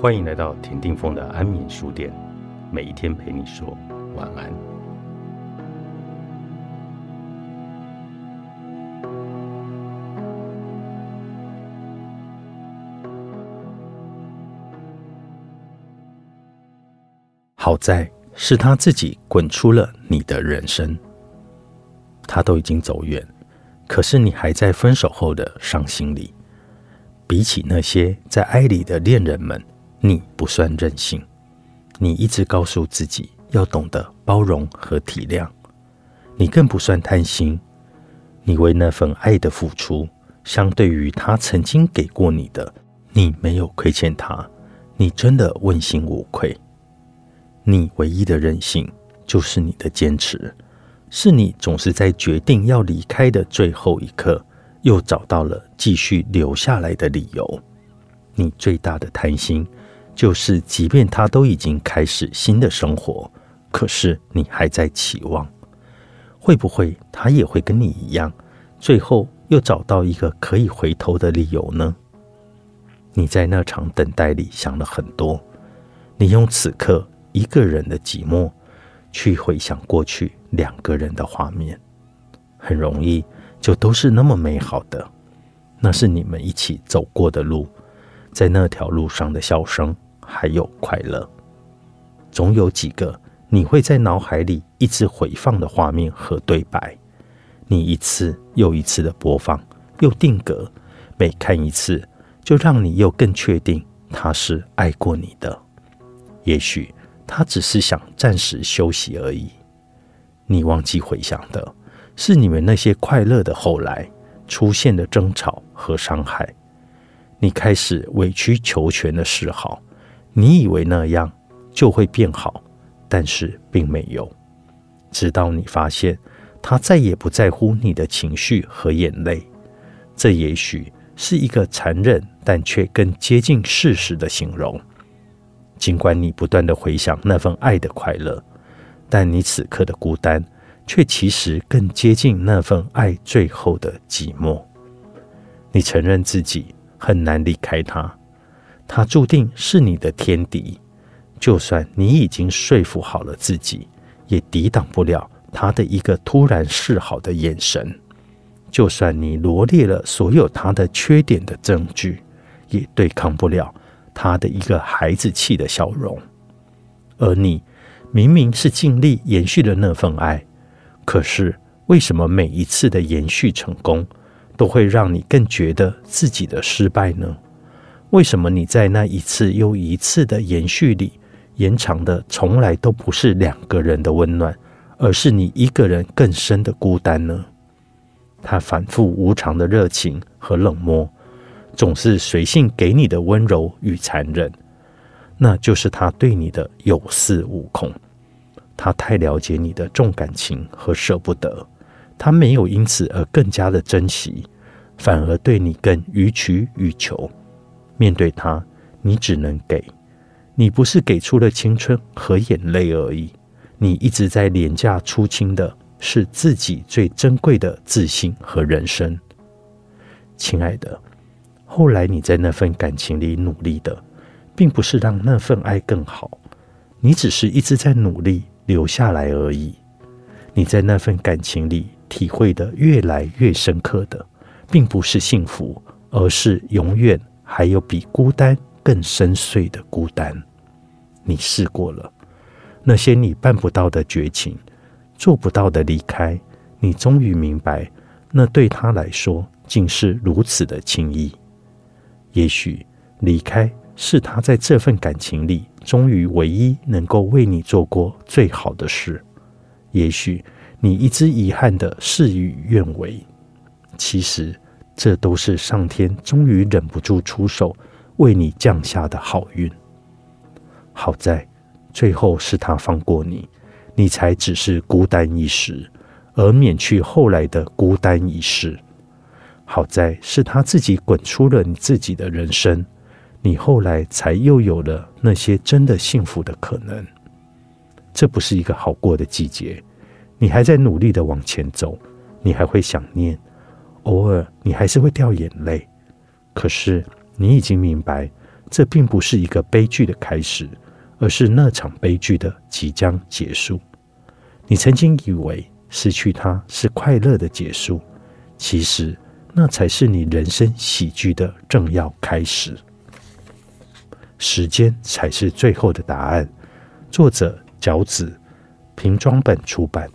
欢迎来到田定峰的安眠书店，每一天陪你说晚安。好在是他自己滚出了你的人生，他都已经走远，可是你还在分手后的伤心里。比起那些在爱里的恋人们。你不算任性，你一直告诉自己要懂得包容和体谅。你更不算贪心，你为那份爱的付出，相对于他曾经给过你的，你没有亏欠他，你真的问心无愧。你唯一的任性，就是你的坚持，是你总是在决定要离开的最后一刻，又找到了继续留下来的理由。你最大的贪心。就是，即便他都已经开始新的生活，可是你还在期望，会不会他也会跟你一样，最后又找到一个可以回头的理由呢？你在那场等待里想了很多，你用此刻一个人的寂寞去回想过去两个人的画面，很容易就都是那么美好的，那是你们一起走过的路，在那条路上的笑声。还有快乐，总有几个你会在脑海里一直回放的画面和对白，你一次又一次的播放，又定格，每看一次就让你又更确定他是爱过你的。也许他只是想暂时休息而已。你忘记回想的是你们那些快乐的后来出现的争吵和伤害，你开始委曲求全的示好。你以为那样就会变好，但是并没有。直到你发现他再也不在乎你的情绪和眼泪，这也许是一个残忍但却更接近事实的形容。尽管你不断的回想那份爱的快乐，但你此刻的孤单却其实更接近那份爱最后的寂寞。你承认自己很难离开他。他注定是你的天敌，就算你已经说服好了自己，也抵挡不了他的一个突然示好的眼神；就算你罗列了所有他的缺点的证据，也对抗不了他的一个孩子气的笑容。而你明明是尽力延续了那份爱，可是为什么每一次的延续成功，都会让你更觉得自己的失败呢？为什么你在那一次又一次的延续里，延长的从来都不是两个人的温暖，而是你一个人更深的孤单呢？他反复无常的热情和冷漠，总是随性给你的温柔与残忍，那就是他对你的有恃无恐。他太了解你的重感情和舍不得，他没有因此而更加的珍惜，反而对你更予取予求。面对他，你只能给，你不是给出了青春和眼泪而已，你一直在廉价出清的是自己最珍贵的自信和人生。亲爱的，后来你在那份感情里努力的，并不是让那份爱更好，你只是一直在努力留下来而已。你在那份感情里体会的越来越深刻的，并不是幸福，而是永远。还有比孤单更深邃的孤单，你试过了那些你办不到的绝情，做不到的离开，你终于明白，那对他来说竟是如此的轻易。也许离开是他在这份感情里终于唯一能够为你做过最好的事。也许你一直遗憾的事与愿违，其实。这都是上天终于忍不住出手为你降下的好运。好在最后是他放过你，你才只是孤单一时，而免去后来的孤单一世。好在是他自己滚出了你自己的人生，你后来才又有了那些真的幸福的可能。这不是一个好过的季节，你还在努力的往前走，你还会想念。偶尔你还是会掉眼泪，可是你已经明白，这并不是一个悲剧的开始，而是那场悲剧的即将结束。你曾经以为失去它是快乐的结束，其实那才是你人生喜剧的正要开始。时间才是最后的答案。作者：饺子，瓶装本出版。